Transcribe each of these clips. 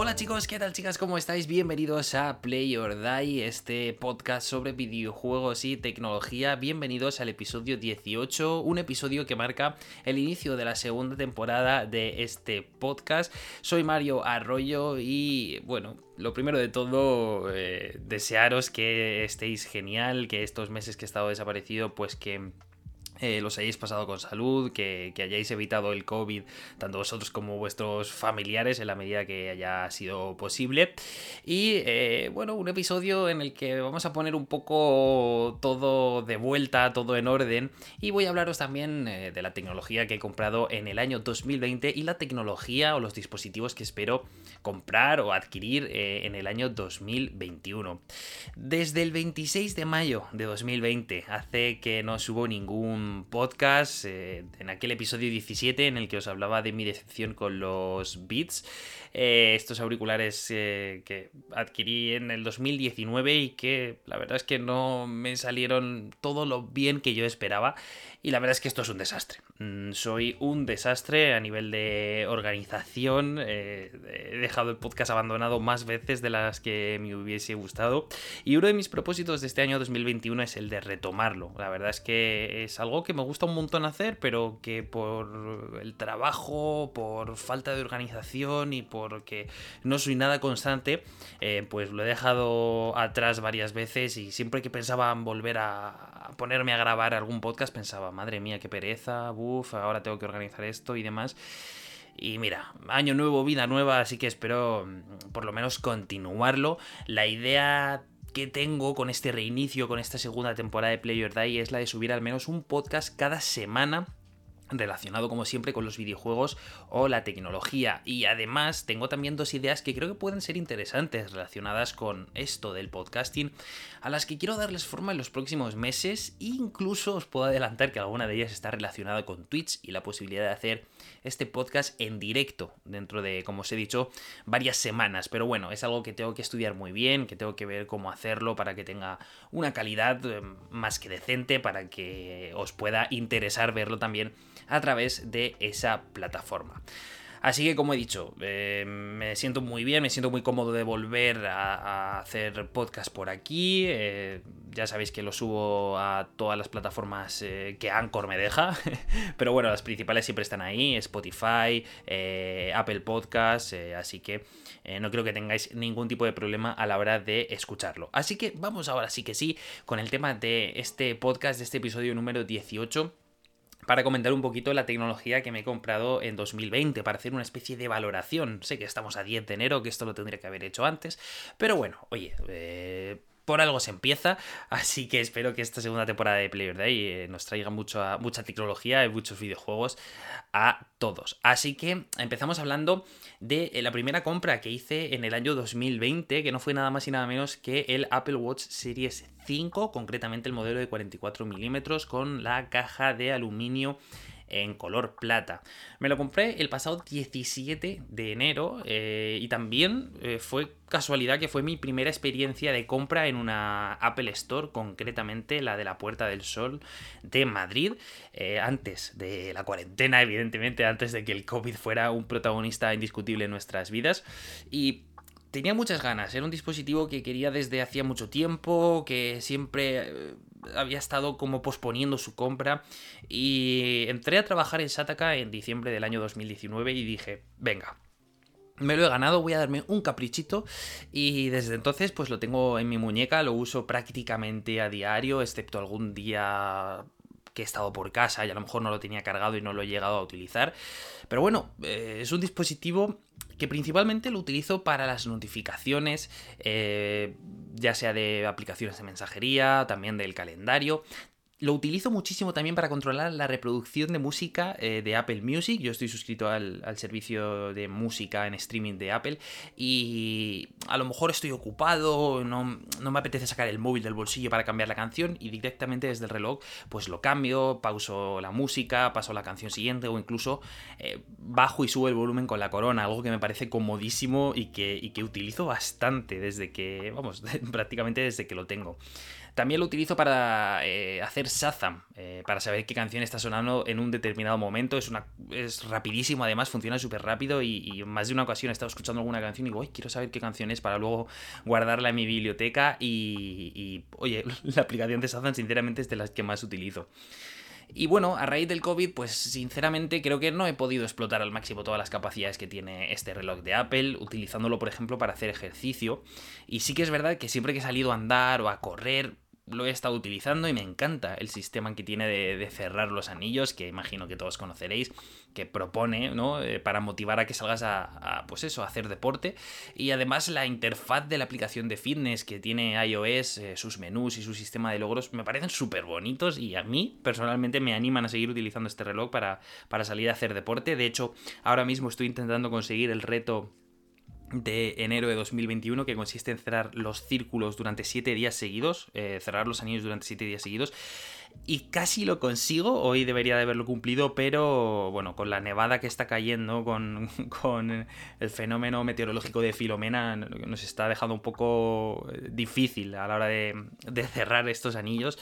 Hola chicos, ¿qué tal chicas? ¿Cómo estáis? Bienvenidos a Play or Die, este podcast sobre videojuegos y tecnología. Bienvenidos al episodio 18, un episodio que marca el inicio de la segunda temporada de este podcast. Soy Mario Arroyo y bueno, lo primero de todo, eh, desearos que estéis genial, que estos meses que he estado desaparecido, pues que eh, los hayáis pasado con salud, que, hayáis evitado el COVID, tanto vosotros como vuestros familiares, en la medida que haya sido posible. Y eh, bueno, un episodio en el que vamos a poner un poco todo de vuelta, todo en orden. Y voy a hablaros también eh, de la tecnología que he comprado en el año 2020 y la tecnología o los dispositivos que espero comprar o adquirir en el año 2021. Desde el 26 de mayo de 2020, hace que no subo ningún podcast, eh, en aquel episodio 17 en el que os hablaba de mi decepción con los Beats, eh, estos auriculares eh, que adquirí en el 2019 y que la verdad es que no me salieron todo lo bien que yo esperaba y la verdad es que esto es un desastre. Mm, soy un desastre a nivel de organización, he dejado el podcast abandonado más veces de las que me hubiese gustado y uno de mis propósitos de este año 2021 es el de retomarlo. La verdad es que es algo que me gusta un montón hacer, pero que por el trabajo, por falta de organización y porque no soy nada constante, eh, pues lo he dejado atrás varias veces y siempre que pensaba en volver a ponerme a grabar algún podcast pensaba, madre mía, qué pereza, buf, ahora tengo que organizar esto y demás. Y mira, año nuevo, vida nueva, así que espero mm, por lo menos continuarlo. La idea que tengo con este reinicio, con esta segunda temporada de Player Die, es la de subir al menos un podcast cada semana relacionado como siempre con los videojuegos o la tecnología y además tengo también dos ideas que creo que pueden ser interesantes relacionadas con esto del podcasting a las que quiero darles forma en los próximos meses incluso os puedo adelantar que alguna de ellas está relacionada con Twitch y la posibilidad de hacer este podcast en directo dentro de, como os he dicho, varias semanas. Pero bueno, es algo que tengo que estudiar muy bien, que tengo que ver cómo hacerlo para que tenga una calidad eh, más que decente, para que os pueda interesar verlo también a través de esa plataforma. Así que como he dicho, eh, me siento muy bien, me siento muy cómodo de volver a, hacer podcast por aquí. Eh, ya sabéis que lo subo a todas las plataformas eh, que Anchor me deja. Pero bueno, las principales siempre están ahí, Spotify, Apple Podcasts, así que no creo que tengáis ningún tipo de problema a la hora de escucharlo. Así que vamos ahora sí que sí con el tema de este podcast, de este episodio número 18 para comentar un poquito la tecnología que me he comprado en 2020, para hacer una especie de valoración. Sé que estamos a 10 de enero, que esto lo tendría que haber hecho antes, pero bueno, oye, eh, por algo se empieza, así que espero que esta segunda temporada de Player Day eh, nos traiga mucha tecnología y muchos videojuegos a todos. Así que empezamos hablando de eh, la primera compra que hice en el año 2020, que no fue nada más y nada menos que el Apple Watch Series 5, concretamente el modelo de 44 milímetros con la caja de aluminio en color plata. Me lo compré el pasado 17 de enero eh, y también eh, fue casualidad que fue mi primera experiencia de compra en una Apple Store, concretamente la de la Puerta del Sol de Madrid, eh, antes de la cuarentena, evidentemente, antes de que el COVID fuera un protagonista indiscutible en nuestras vidas. Y tenía muchas ganas, era un dispositivo que quería desde hacía mucho tiempo, que siempre había estado como posponiendo su compra y entré a trabajar en Sataka en diciembre del año 2019 y dije, venga, me lo he ganado, voy a darme un caprichito y desde entonces pues lo tengo en mi muñeca, lo uso prácticamente a diario, excepto algún día que he estado por casa y a lo mejor no lo tenía cargado y no lo he llegado a utilizar. Pero bueno, eh, es un dispositivo que principalmente lo utilizo para las notificaciones, eh, ya sea de aplicaciones de mensajería, también del calendario. Lo utilizo muchísimo también para controlar la reproducción de música eh, de Apple Music. Yo estoy suscrito al, servicio de música en streaming de Apple y a lo mejor estoy ocupado, no, me apetece sacar el móvil del bolsillo para cambiar la canción y directamente desde el reloj pues lo cambio, pauso la música, paso a la canción siguiente o incluso eh, bajo y subo el volumen con la corona, algo que me parece comodísimo y que, y que utilizo bastante desde que, vamos, prácticamente desde que lo tengo. También lo utilizo para eh, hacer Shazam eh, para saber qué canción está sonando en un determinado momento. Es, una, es rapidísimo, además funciona súper rápido y, más de una ocasión he estado escuchando alguna canción y digo, quiero saber qué canción es para luego guardarla en mi biblioteca y, y oye, la aplicación de Shazam sinceramente es de las que más utilizo. Y bueno, a raíz del COVID, pues sinceramente creo que no he podido explotar al máximo todas las capacidades que tiene este reloj de Apple, utilizándolo por ejemplo para hacer ejercicio. Y sí que es verdad que siempre que he salido a andar o a correr, lo he estado utilizando y me encanta el sistema que tiene de, cerrar los anillos, que imagino que todos conoceréis, que propone, ¿no? Eh, para motivar a que salgas a, pues eso, hacer deporte. Y además la interfaz de la aplicación de fitness que tiene iOS, eh, sus menús y su sistema de logros, me parecen súper bonitos y a mí personalmente me animan a seguir utilizando este reloj para, para salir a hacer deporte. De hecho, ahora mismo estoy intentando conseguir el reto de enero de 2021 que consiste en cerrar los círculos durante 7 días seguidos, eh, cerrar los anillos durante 7 días seguidos y casi lo consigo, hoy debería de haberlo cumplido, pero bueno, con la nevada que está cayendo, con, con el fenómeno meteorológico de Filomena, nos está dejando un poco difícil a la hora de, cerrar estos anillos.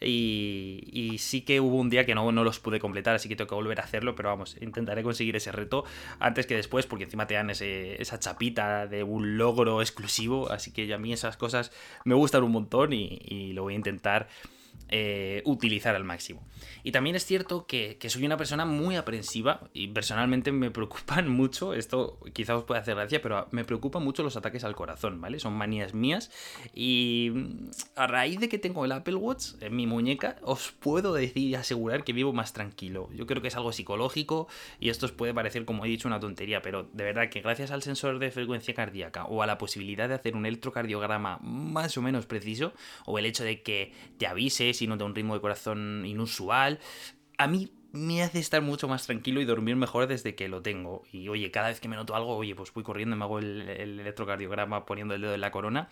Y, sí que hubo un día que no, no los pude completar, así que tengo que volver a hacerlo, pero vamos, intentaré conseguir ese reto antes que después, porque encima te dan esa chapita de un logro exclusivo, así que a mí esas cosas me gustan un montón y, y lo voy a intentar eh, utilizar al máximo. Y también es cierto que, soy una persona muy aprensiva y personalmente me preocupan mucho, esto quizá os pueda hacer gracia, pero me preocupan mucho los ataques al corazón, ¿vale? Son manías mías y mm, a raíz de que tengo el Apple Watch en mi muñeca, os puedo decir y asegurar que vivo más tranquilo. Yo creo que es algo psicológico y esto os puede parecer, como he dicho, una tontería, pero de verdad que gracias al sensor de frecuencia cardíaca o a la posibilidad de hacer un electrocardiograma más o menos preciso, o el hecho de que te avise si no te un ritmo de corazón inusual, a mí me hace estar mucho más tranquilo y dormir mejor desde que lo tengo. Y oye, cada vez que me noto algo, oye, pues voy corriendo, me hago el, electrocardiograma poniendo el dedo en la corona,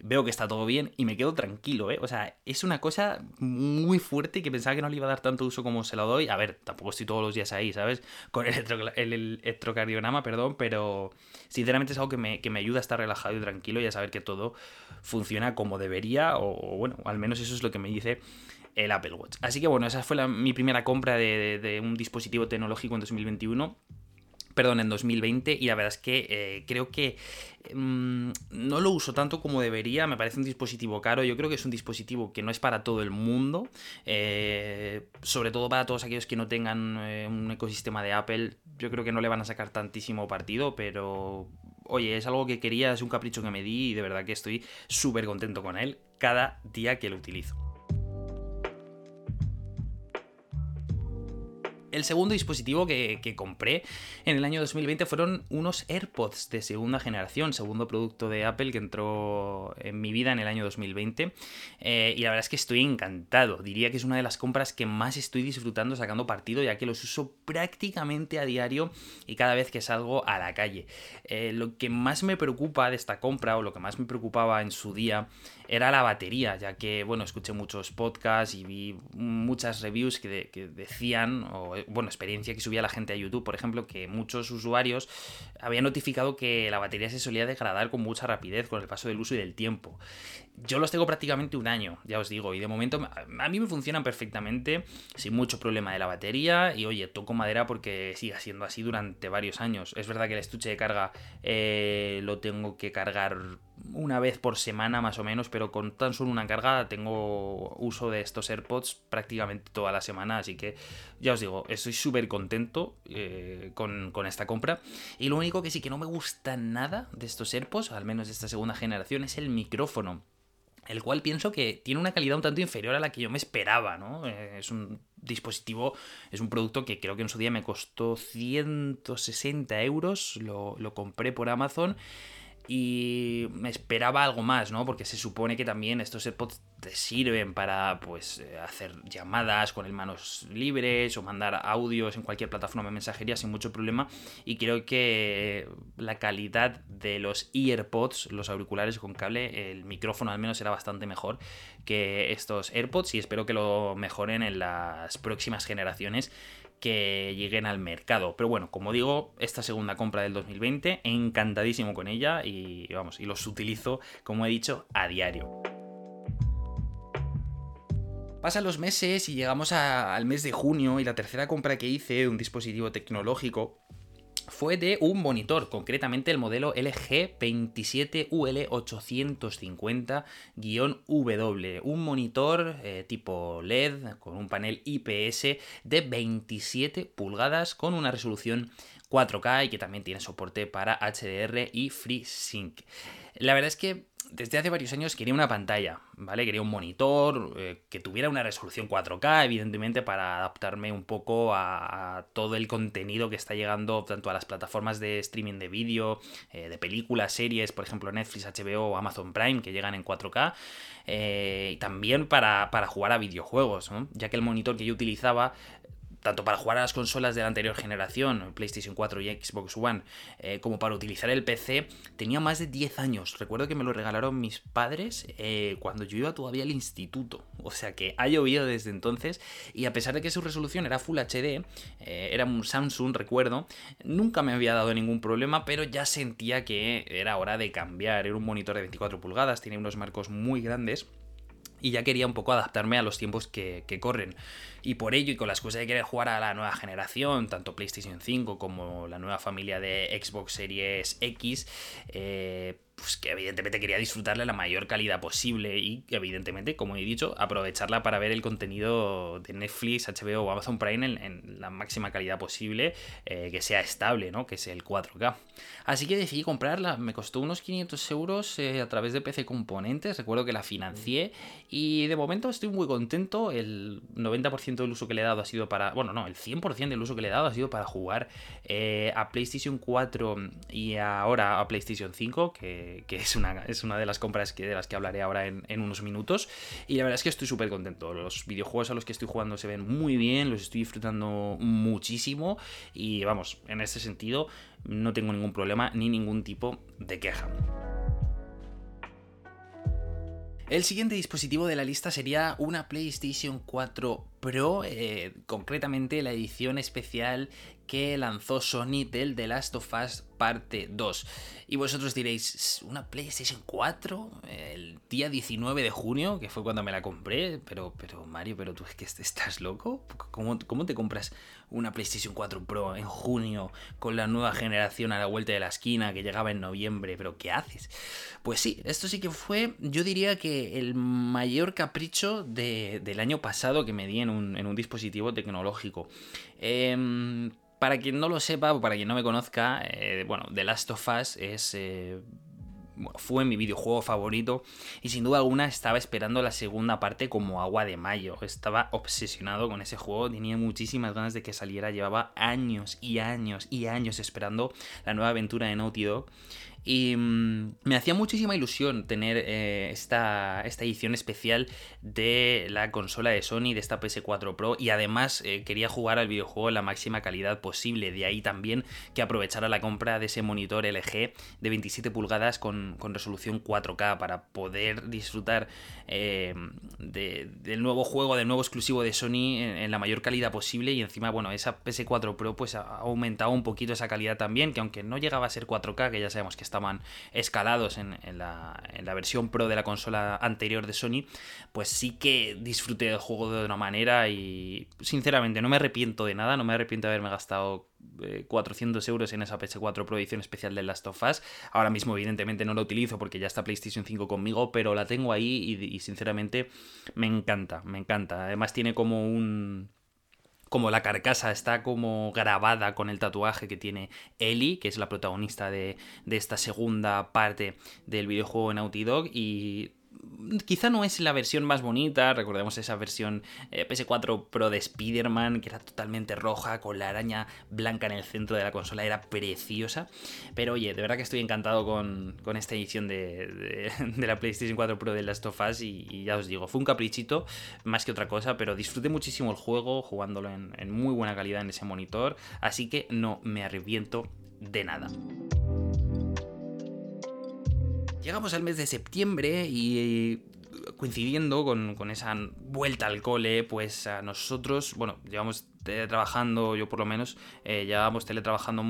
veo que está todo bien y me quedo tranquilo, ¿eh? O sea, es una cosa muy fuerte que pensaba que no le iba a dar tanto uso como se lo doy. A ver, tampoco estoy todos los días ahí, ¿sabes? Con el, el electrocardiograma, perdón, pero sinceramente es algo que me, que me ayuda a estar relajado y tranquilo y a saber que todo funciona como debería, o, bueno, al menos eso es lo que me dice el Apple Watch. Así que bueno, esa fue mi primera compra de, un dispositivo tecnológico en 2021 perdón, en 2020 y la verdad es que eh, creo que mm, no lo uso tanto como debería, me parece un dispositivo caro, yo creo que es un dispositivo que no es para todo el mundo, eh, sobre todo para todos aquellos que no tengan eh, un ecosistema de Apple, yo creo que no le van a sacar tantísimo partido, pero oye, es algo que quería, es un capricho que me di y de verdad que estoy súper contento con él cada día que lo utilizo. El segundo dispositivo que, compré en el año 2020 fueron unos AirPods de segunda generación, segundo producto de Apple que entró en mi vida en el año 2020. Eh, y la verdad es que estoy encantado. Diría que es una de las compras que más estoy disfrutando sacando partido, ya que los uso prácticamente a diario y cada vez que salgo a la calle. Eh, lo que más me preocupa de esta compra, o lo que más me preocupaba en su día, era la batería, ya que, bueno, escuché muchos podcasts y vi muchas reviews que, decían, o bueno, experiencia que subía la gente a YouTube, por ejemplo, que muchos usuarios habían notificado que la batería se solía degradar con mucha rapidez con el paso del uso y del tiempo. Yo los tengo prácticamente un año, ya os digo, y de momento a mí me funcionan perfectamente, sin mucho problema de la batería, y oye, toco madera porque siga siendo así durante varios años. Es verdad que el estuche de carga eh, lo tengo que cargar una vez por semana más o menos, pero con tan solo una carga tengo uso de estos AirPods prácticamente toda la semana, así que ya os digo, estoy súper contento eh, con, esta compra. Y lo único que sí que no me gusta nada de estos AirPods, al menos de esta segunda generación, es el micrófono. El cual pienso que tiene una calidad un tanto inferior a la que yo me esperaba, ¿no? Eh, es un dispositivo, es un producto que creo que en su día me costó 160 euros, lo, lo compré por Amazon y me esperaba algo más, ¿no? Porque se supone que también estos AirPods te sirven para pues eh, hacer llamadas con el manos libres o mandar audios en cualquier plataforma de mensajería sin mucho problema y creo que la calidad de los EarPods, los auriculares con cable, el micrófono al menos era bastante mejor que estos AirPods y espero que lo mejoren en las próximas generaciones que lleguen al mercado. Pero bueno, como digo, esta segunda compra del 2020, encantadísimo con ella y vamos, y los utilizo, como he dicho, a diario. Pasan los meses y llegamos al mes de junio y la tercera compra que hice de un dispositivo tecnológico fue de un monitor, concretamente el modelo LG 27UL850-W, un monitor eh, tipo LED con un panel IPS de 27 pulgadas con una resolución 4K y que también tiene soporte para HDR y FreeSync. La verdad es que desde hace varios años quería una pantalla, ¿vale? Quería un monitor eh, que tuviera una resolución 4K, evidentemente, para adaptarme un poco a, todo el contenido que está llegando tanto a las plataformas de streaming de vídeo, eh, de películas, series, por ejemplo Netflix, HBO o Amazon Prime, que llegan en 4K, eh, y también para, para, jugar a videojuegos, ¿no? ya que el monitor que yo utilizaba tanto para jugar a las consolas de la anterior generación, PlayStation 4 y Xbox One, eh, como para utilizar el PC, tenía más de 10 años. Recuerdo que me lo regalaron mis padres eh, cuando yo iba todavía al instituto. O sea que ha llovido desde entonces y a pesar de que su resolución era Full HD, eh, era un Samsung, recuerdo, nunca me había dado ningún problema, pero ya sentía que era hora de cambiar. Era un monitor de 24 pulgadas, tenía unos marcos muy grandes y ya quería un poco adaptarme a los tiempos que, corren. Y por ello, y con la excusa de querer jugar a la nueva generación, tanto PlayStation 5 como la nueva familia de Xbox Series X, eh, pues que evidentemente quería disfrutarle la mayor calidad posible y evidentemente, como he dicho, aprovecharla para ver el contenido de Netflix, HBO o Amazon Prime en, la máxima calidad posible, eh, que sea estable, ¿no? Que es el 4K. Así que decidí comprarla, me costó unos 500 euros eh, a través de PC Componentes, recuerdo que la financié y de momento estoy muy contento, el 90% del uso que le he dado ha sido para, bueno, no, el 100% del uso que le he dado ha sido para jugar eh, a PlayStation 4 y ahora a PlayStation 5, que que, es, una, es una de las compras que, de las que hablaré ahora en, unos minutos. Y la verdad es que estoy súper contento. Los videojuegos a los que estoy jugando se ven muy bien, los estoy disfrutando muchísimo. Y vamos, en este sentido no tengo ningún problema ni ningún tipo de queja. El siguiente dispositivo de la lista sería una PlayStation 4 Pro, eh, concretamente la edición especial que lanzó Sony del The Last of Us parte 2. Y vosotros diréis, ¿una PlayStation 4? El día 19 de junio, que fue cuando me la compré. Pero, pero Mario, pero tú es que estás loco. ¿Cómo, ¿Cómo te compras una PlayStation 4 Pro en junio con la nueva generación a la vuelta de la esquina que llegaba en noviembre? ¿Pero qué haces? Pues sí, esto sí que fue, yo diría que el mayor capricho del año pasado que me di en un, en un dispositivo tecnológico. Eh, para quien no lo sepa o para quien no me conozca, eh, bueno, The Last of Us es... Eh, fue mi videojuego favorito y sin duda alguna estaba esperando la segunda parte como agua de mayo. Estaba obsesionado con ese juego, tenía muchísimas ganas de que saliera, llevaba años y años y años esperando la nueva aventura de Naughty Dog y mm, me hacía muchísima ilusión tener eh, esta, esta, edición especial de la consola de Sony, de esta PS4 Pro. Y además eh, quería jugar al videojuego en la máxima calidad posible. De ahí también que aprovechara la compra de ese monitor LG de 27 pulgadas con, resolución 4K para poder disfrutar eh, del nuevo juego, del nuevo exclusivo de Sony en, la mayor calidad posible. Y encima, bueno, esa PS4 Pro pues ha aumentado un poquito esa calidad también, que aunque no llegaba a ser 4K, que ya sabemos que estaban escalados en, la, versión Pro de la consola anterior de Sony, pues sí que disfruté del juego de una manera y sinceramente no me arrepiento de nada, no me arrepiento de haberme gastado 400 eh, euros en esa PS4 Pro edición especial de Last of Us. Ahora mismo, evidentemente, no la utilizo porque ya está PlayStation 5 conmigo, pero la tengo ahí y sinceramente me encanta, me encanta. Además, tiene como un como la carcasa está como grabada con el tatuaje que tiene Ellie, que es la protagonista de, de esta segunda parte del videojuego Naughty Dog, y quizá no es la versión más bonita, recordemos esa versión eh, PS4 Pro de Spider-Man, que era totalmente roja, con la araña blanca en el centro de la consola, era preciosa, pero oye, de verdad que estoy encantado con, esta edición de, la PlayStation 4 Pro de Last of Us y, ya os digo, fue un caprichito más que otra cosa, pero disfruté muchísimo el juego jugándolo en muy buena calidad en ese monitor, así que no me arrepiento de nada. Llegamos al mes de septiembre y coincidiendo con, esa vuelta al cole, pues a nosotros, bueno, llevamos teletrabajando, yo por lo menos, eh, llevamos teletrabajando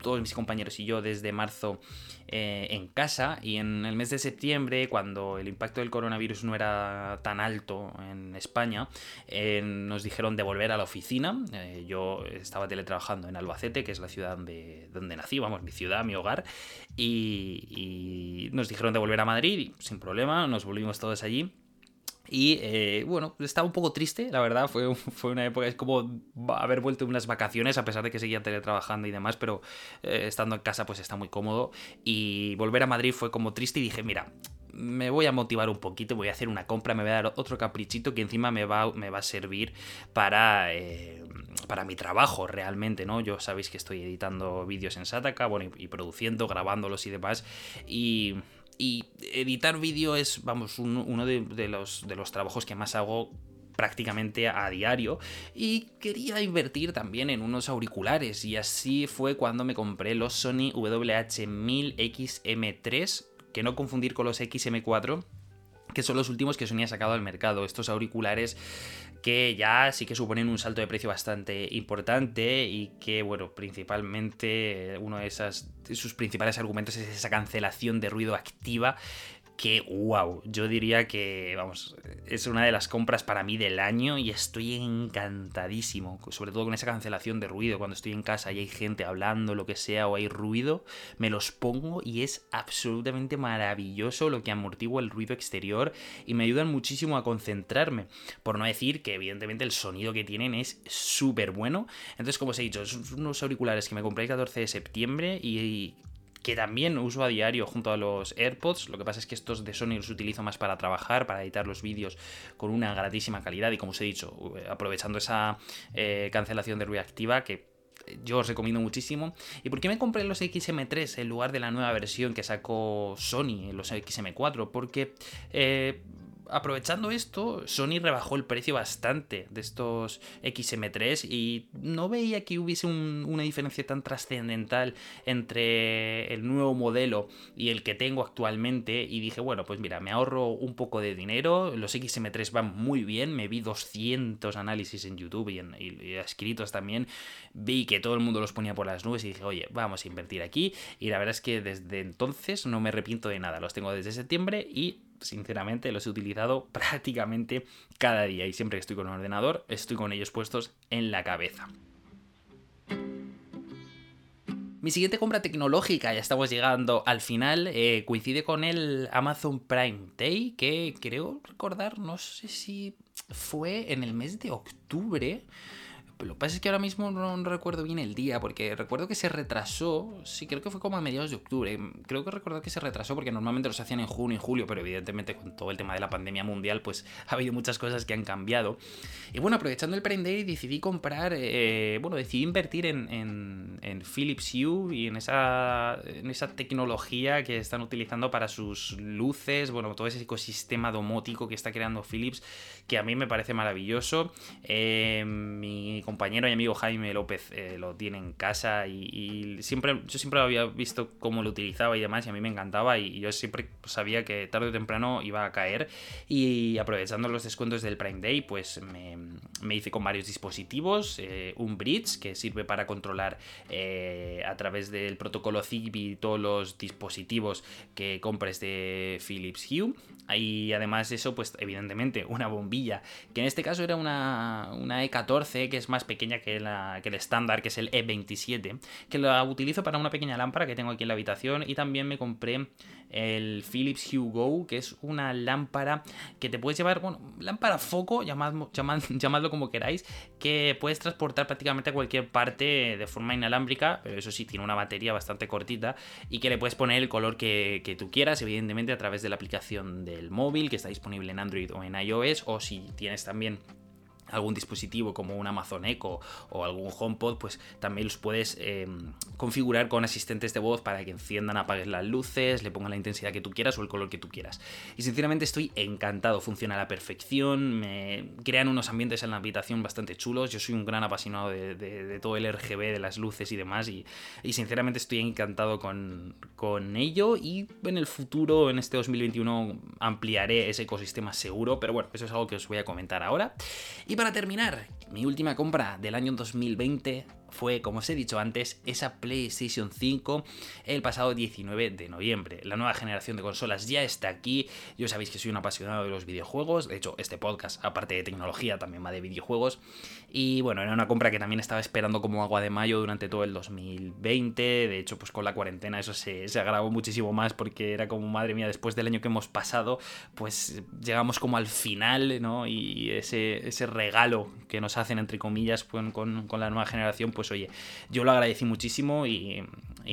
todos mis compañeros y yo desde marzo eh, en casa y en el mes de septiembre, cuando el impacto del coronavirus no era tan alto en España, eh, nos dijeron de volver a la oficina. Eh, yo estaba teletrabajando en Albacete, que es la ciudad donde, donde nací, vamos, mi ciudad, mi hogar, y, y nos dijeron de volver a Madrid sin problema, nos volvimos todos allí. Y eh, bueno, estaba un poco triste, la verdad. Fue, fue una época, es como haber vuelto unas vacaciones, a pesar de que seguía teletrabajando y demás, pero eh, estando en casa, pues está muy cómodo. Y volver a Madrid fue como triste y dije, mira, me voy a motivar un poquito, voy a hacer una compra, me voy a dar otro caprichito que encima me va, me va a servir para, eh, para mi trabajo realmente, ¿no? Yo sabéis que estoy editando vídeos en Sataka, bueno, y, y produciendo, grabándolos y demás. Y y editar vídeo es, vamos, uno de, los, de los trabajos que más hago prácticamente a diario. Y quería invertir también en unos auriculares y así fue cuando me compré los Sony WH-1000XM3 que no confundir con los XM4 que son los últimos que Sony ha sacado al mercado. Estos auriculares que ya sí que suponen un salto de precio bastante importante y que, bueno, principalmente uno de, esas, sus principales argumentos es esa cancelación de ruido activa que, wow, yo diría que, vamos, es una de las compras para mí del año y estoy encantadísimo, sobre todo con esa cancelación de ruido, cuando estoy en casa y hay gente hablando, lo que sea, o hay ruido, me los pongo y es absolutamente maravilloso lo que amortigua el ruido exterior y me ayudan muchísimo a concentrarme, por no decir que evidentemente el sonido que tienen es súper bueno, entonces como os he dicho, son unos auriculares que me compré el 14 de septiembre y que también uso a diario junto a los AirPods. Lo que pasa es que estos de Sony los utilizo más para trabajar, para editar los vídeos con una gratísima calidad y como os he dicho, aprovechando esa eh, cancelación de ruido activa que yo os recomiendo muchísimo. ¿Y por qué me compré los XM3 en lugar de la nueva versión que sacó Sony, los XM4? Porque eh, aprovechando esto, Sony rebajó el precio bastante de estos XM3 y no veía que hubiese una diferencia tan trascendental entre el nuevo modelo y el que tengo actualmente. Y dije, bueno, pues mira, me ahorro un poco de dinero, los XM3 van muy bien, me vi 200 análisis en YouTube y, en, y escritos también, vi que todo el mundo los ponía por las nubes y dije, oye, vamos a invertir aquí y la verdad es que desde entonces no me arrepiento de nada, los tengo desde septiembre y sinceramente los he utilizado prácticamente cada día y siempre que estoy con un ordenador estoy con ellos puestos en la cabeza. Mi siguiente compra tecnológica, ya estamos llegando al final, eh, coincide con el Amazon Prime Day, que creo recordar, no sé si fue en el mes de octubre lo que pasa es que ahora mismo no, recuerdo bien el día, porque recuerdo que se retrasó, sí, creo que fue como a mediados de octubre. Creo que recuerdo que se retrasó porque normalmente los hacían en junio y julio, pero evidentemente con todo el tema de la pandemia mundial, pues ha habido muchas cosas que han cambiado. Y bueno, aprovechando el Prime decidí comprar, eh, bueno, decidí invertir en, en, Philips Hue y en esa, en esa tecnología que están utilizando para sus luces, bueno, todo ese ecosistema domótico que está creando Philips, que a mí me parece maravilloso. Eh, mi compañero y amigo Jaime López eh, lo tiene en casa y, siempre yo siempre había visto cómo lo utilizaba y demás y a mí me encantaba y, yo siempre sabía que tarde o temprano iba a caer. Y aprovechando los descuentos del Prime Day pues me, hice con varios dispositivos eh, un bridge que sirve para controlar eh, a través del protocolo Zigbee todos los dispositivos que compres de Philips Hue. Y además eso pues evidentemente una bombilla que en este caso era una, una E14 que es más pequeña que, el estándar, que es el E27, que la utilizo para una pequeña lámpara que tengo aquí en la habitación. Y también me compré el Philips Hue Go, que es una lámpara que te puedes llevar, bueno, lámpara foco, llamadlo como queráis, que puedes transportar prácticamente a cualquier parte de forma inalámbrica, pero eso sí, tiene una batería bastante cortita y que le puedes poner el color que, que tú quieras, evidentemente a través de la aplicación del móvil, que está disponible en Android o en iOS, o si tienes también algún dispositivo como un Amazon Echo o algún HomePod, pues también los puedes em, configurar con asistentes de voz para que enciendan, apaguen las luces, le pongan la intensidad que tú quieras o el color que tú quieras. Y sinceramente estoy encantado, funciona a la perfección, me crean unos ambientes en la habitación bastante chulos. Yo soy un gran apasionado de, todo el RGB, de las luces y demás, y, sinceramente estoy encantado con, con ello. Y en el futuro, en este 2021, ampliaré ese ecosistema seguro, pero bueno, eso es algo que os voy a comentar ahora. Para terminar, mi última compra del año 2020 fue, como os he dicho antes, esa PlayStation 5 el pasado 19 de noviembre. La nueva generación de consolas ya está aquí. Yo sabéis que soy un apasionado de los videojuegos. De hecho, este podcast, aparte de tecnología, también va de videojuegos. Y bueno, era una compra que también estaba esperando como agua de mayo durante todo el 2020. De hecho, pues con la cuarentena eso se, se agravó muchísimo más porque era como, madre mía, después del año que hemos pasado, pues llegamos como al final, ¿no? Y ese, ese regalo que nos hacen, entre comillas, con, con, con la nueva generación, pues oye, yo lo agradecí muchísimo y,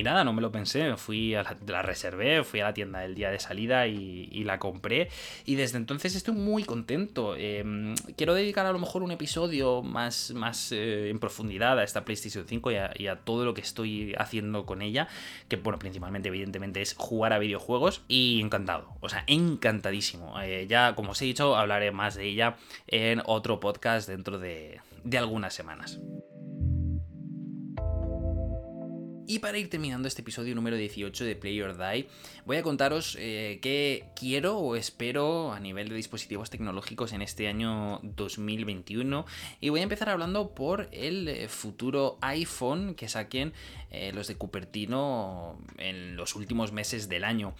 nada, no me lo pensé, fui a la, reservé, fui a la tienda del día de salida y, la compré y desde entonces estoy muy contento. Eh, quiero dedicar a lo mejor un episodio más, más eh, en profundidad a esta PlayStation 5 y a, y a, todo lo que estoy haciendo con ella, que bueno, principalmente evidentemente es jugar a videojuegos y encantado, o sea, encantadísimo. Eh, ya como os he dicho, hablaré más de ella en otro podcast dentro de, de algunas semanas. Y para ir terminando este episodio número 18 de Play or Die, voy a contaros eh, qué quiero o espero a nivel de dispositivos tecnológicos en este año 2021. Y voy a empezar hablando por el eh, futuro iPhone que saquen eh, los de Cupertino en los últimos meses del año.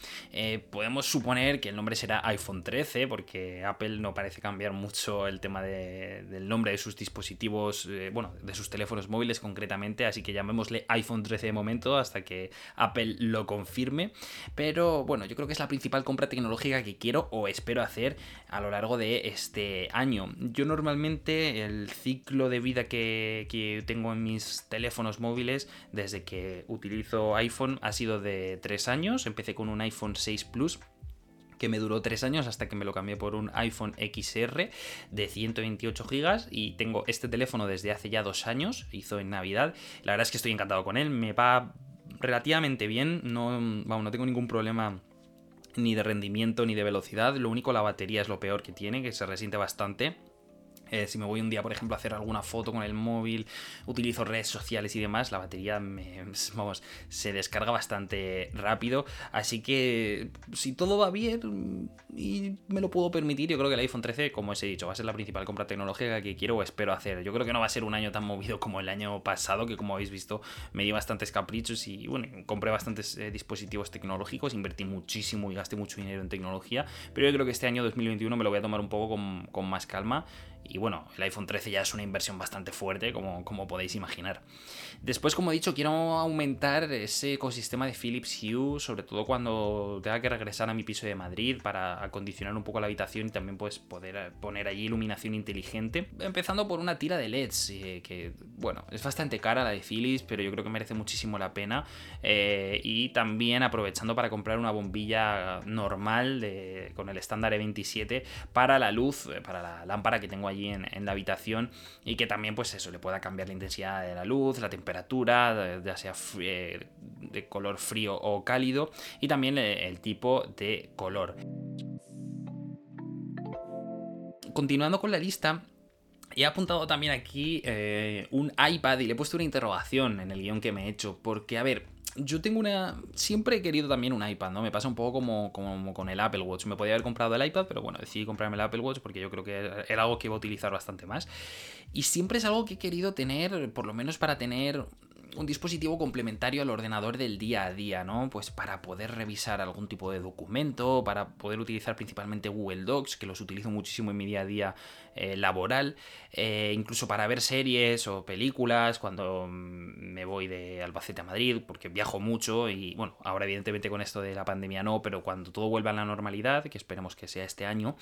Podemos suponer que el nombre será iPhone 13 porque Apple no parece cambiar mucho el tema de, del nombre de sus dispositivos, bueno, de sus teléfonos móviles concretamente, así que llamémosle iPhone 13 de momento hasta que Apple lo confirme. Pero bueno, yo creo que es la principal compra tecnológica que quiero o espero hacer a lo largo de este año. Yo normalmente el ciclo de vida que, que tengo en mis teléfonos móviles desde que utilizo iPhone ha sido de 3 años. Empecé con un iPhone 6 Plus que me duró 3 años hasta que me lo cambié por un iPhone XR de 128 GB y tengo este teléfono desde hace ya 2 años, hizo en Navidad. La verdad es que estoy encantado con él, me va relativamente bien, no, no tengo ningún problema ni de rendimiento ni de velocidad, lo único la batería es lo peor que tiene, que se resiente bastante eh, si me voy un día, por ejemplo, a hacer alguna foto con el móvil, utilizo redes sociales y demás, la batería me, vamos, se descarga bastante rápido. Así que si todo va bien y me lo puedo permitir, yo creo que el iPhone 13, como os he dicho, va a ser la principal compra tecnológica que quiero o espero hacer. Yo creo que no va a ser un año tan movido como el año pasado, que como habéis visto me di bastantes caprichos y bueno, compré bastantes eh, dispositivos tecnológicos, invertí muchísimo y gasté mucho dinero en tecnología, pero yo creo que este año 2021 me lo voy a tomar un poco con, con más calma y bueno, el iPhone 13 ya es una inversión bastante fuerte, como, como podéis imaginar. Después, como he dicho, quiero aumentar ese ecosistema de Philips Hue, sobre todo cuando tenga que regresar a mi piso de Madrid para acondicionar un poco la habitación y también pues, poder poner allí iluminación inteligente. Empezando por una tira de LEDs, eh, que bueno, es bastante cara la de Philips, pero yo creo que merece muchísimo la pena. Eh, y también aprovechando para comprar una bombilla normal con el estándar E27 para la luz, eh, para la lámpara que tengo allí en, en la habitación y que también pues eso le pueda cambiar la intensidad de la luz, la temperatura, ya sea eh, de color frío o cálido y también el tipo de color. Continuando con la lista, He apuntado también aquí eh, un iPad y le he puesto una interrogación en el guion que me he hecho, porque a ver, yo tengo una. Siempre he querido también un iPad, ¿no? Me pasa un poco como, como, con el Apple Watch. Me podía haber comprado el iPad, pero bueno, decidí comprarme el Apple Watch porque yo creo que era algo que iba a utilizar bastante más. Y siempre es algo que he querido tener, por lo menos para tener un dispositivo complementario al ordenador del día a día, ¿no? Pues para poder revisar algún tipo de documento, para poder utilizar principalmente Google Docs, que los utilizo muchísimo en mi día a día eh, laboral, eh, incluso para ver series o películas cuando me voy de Albacete a Madrid, porque viajo mucho y bueno, ahora evidentemente con esto de la pandemia no, pero cuando todo vuelva a la normalidad, que esperemos que sea este año,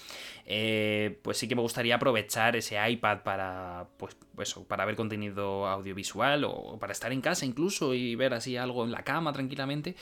eh, pues sí que me gustaría aprovechar ese iPad para, pues, eso, para ver contenido audiovisual o para estar en casa incluso y ver así algo en la cama tranquilamente,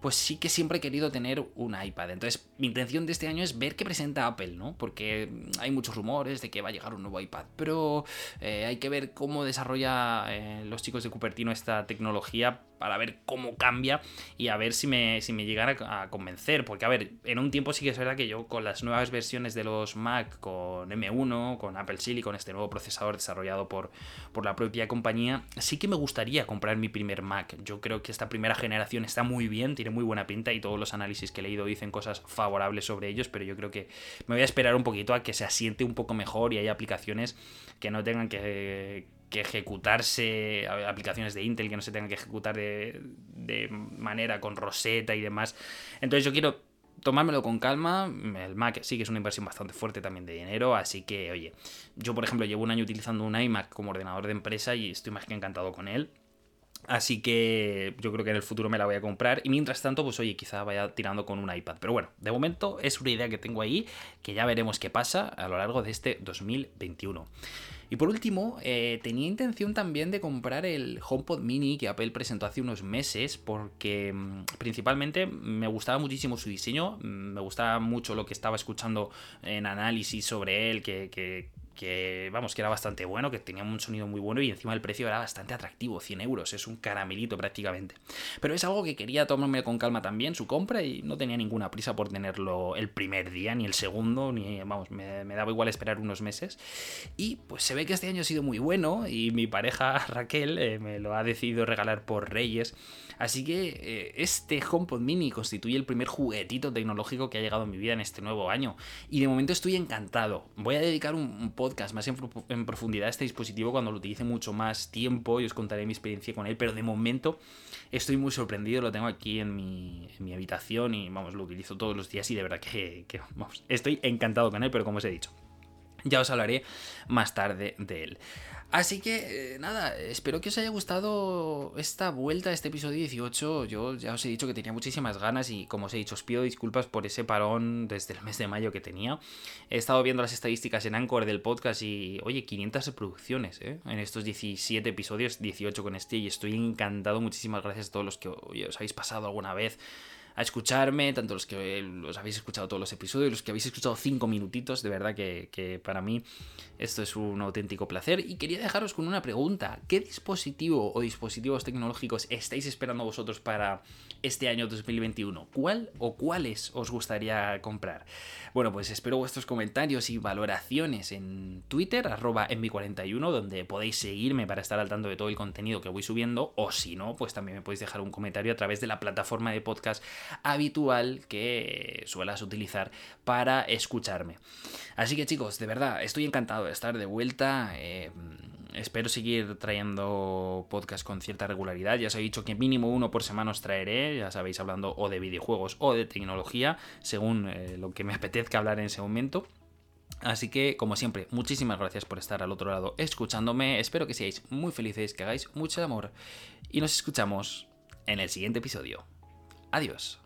pues sí que siempre he querido tener un iPad. Entonces, mi intención de este año es ver qué presenta Apple, ¿no? Porque hay muchos rumores de que va a llegar un nuevo iPad Pro, eh, hay que ver cómo desarrolla eh, los chicos de Cupertino esta tecnología para ver cómo cambia y a ver si me, si me llegara a convencer. Porque, a ver, en un tiempo sí que es verdad que yo con las nuevas versiones de los Mac, con M1, con Apple Silicon, este nuevo procesador desarrollado por, por la propia compañía, sí que me gustaría comprar mi primer Mac. Yo creo que esta primera generación está muy bien, tiene muy buena pinta y todos los análisis que he leído dicen cosas favorables sobre ellos, pero yo creo que me voy a esperar un poquito a que se asiente un poco mejor y haya aplicaciones que no tengan que que ejecutarse aplicaciones de Intel que no se tengan que ejecutar de, de manera con Rosetta y demás. Entonces yo quiero tomármelo con calma. El Mac sí que es una inversión bastante fuerte también de dinero, así que, oye, yo por ejemplo llevo un año utilizando un iMac como ordenador de empresa y estoy más que encantado con él. Así que yo creo que en el futuro me la voy a comprar. Y mientras tanto, pues oye, quizá vaya tirando con un iPad. Pero bueno, de momento es una idea que tengo ahí, que ya veremos qué pasa a lo largo de este 2021. Y por último, eh, tenía intención también de comprar el HomePod Mini que Apple presentó hace unos meses, porque mm, principalmente me gustaba muchísimo su diseño, mm, me gustaba mucho lo que estaba escuchando en análisis sobre él, que, que que vamos, que era bastante bueno, que tenía un sonido muy bueno y encima el precio era bastante atractivo, 100 euros, es un caramelito prácticamente. Pero es algo que quería tomarme con calma también, su compra, y no tenía ninguna prisa por tenerlo el primer día, ni el segundo, ni, vamos, me, daba igual esperar unos meses. Y pues se ve que este año ha sido muy bueno y mi pareja Raquel eh, me lo ha decidido regalar por Reyes. Así que eh, este HomePod Mini constituye el primer juguetito tecnológico que ha llegado a mi vida en este nuevo año. Y de momento estoy encantado. Voy a dedicar un, podcast más en, profundidad a este dispositivo cuando lo utilice mucho más tiempo y os contaré mi experiencia con él. Pero de momento estoy muy sorprendido. Lo tengo aquí en mi, habitación y vamos, lo utilizo todos los días y de verdad que, estoy encantado con él, pero como os he dicho. Ya os hablaré más tarde de él. Así que, eh, nada, espero que os haya gustado esta vuelta, este episodio 18. Yo ya os he dicho que tenía muchísimas ganas y, como os he dicho, os pido disculpas por ese parón desde el mes de mayo que tenía. He estado viendo las estadísticas en Anchor del podcast y, oye, 500 reproducciones, ¿eh? En estos 17 episodios, 18 con este, y estoy encantado. Muchísimas gracias a todos los que os habéis pasado alguna vez a escucharme, tanto los que los habéis escuchado todos los episodios, los que habéis escuchado cinco minutitos, de verdad que, para mí esto es un auténtico placer. Y quería dejaros con una pregunta, ¿qué dispositivo o dispositivos tecnológicos estáis esperando vosotros para este año 2021? ¿Cuál o cuáles os gustaría comprar? Bueno, pues espero vuestros comentarios y valoraciones en Twitter, arroba envi41, donde podéis seguirme para estar al tanto de todo el contenido que voy subiendo, o si no, pues también me podéis dejar un comentario a través de la plataforma de podcast habitual que suelas utilizar para escucharme. Así que chicos, de verdad, estoy encantado de estar de vuelta. Eh, espero seguir trayendo podcast con cierta regularidad. Ya os he dicho que mínimo uno por semana os traeré, ya sabéis, hablando o de videojuegos o de tecnología, según eh, lo que me apetezca hablar en ese momento. Así que, como siempre, muchísimas gracias por estar al otro lado escuchándome. Espero que seáis muy felices, que hagáis mucho amor y nos escuchamos en el siguiente episodio. Adiós.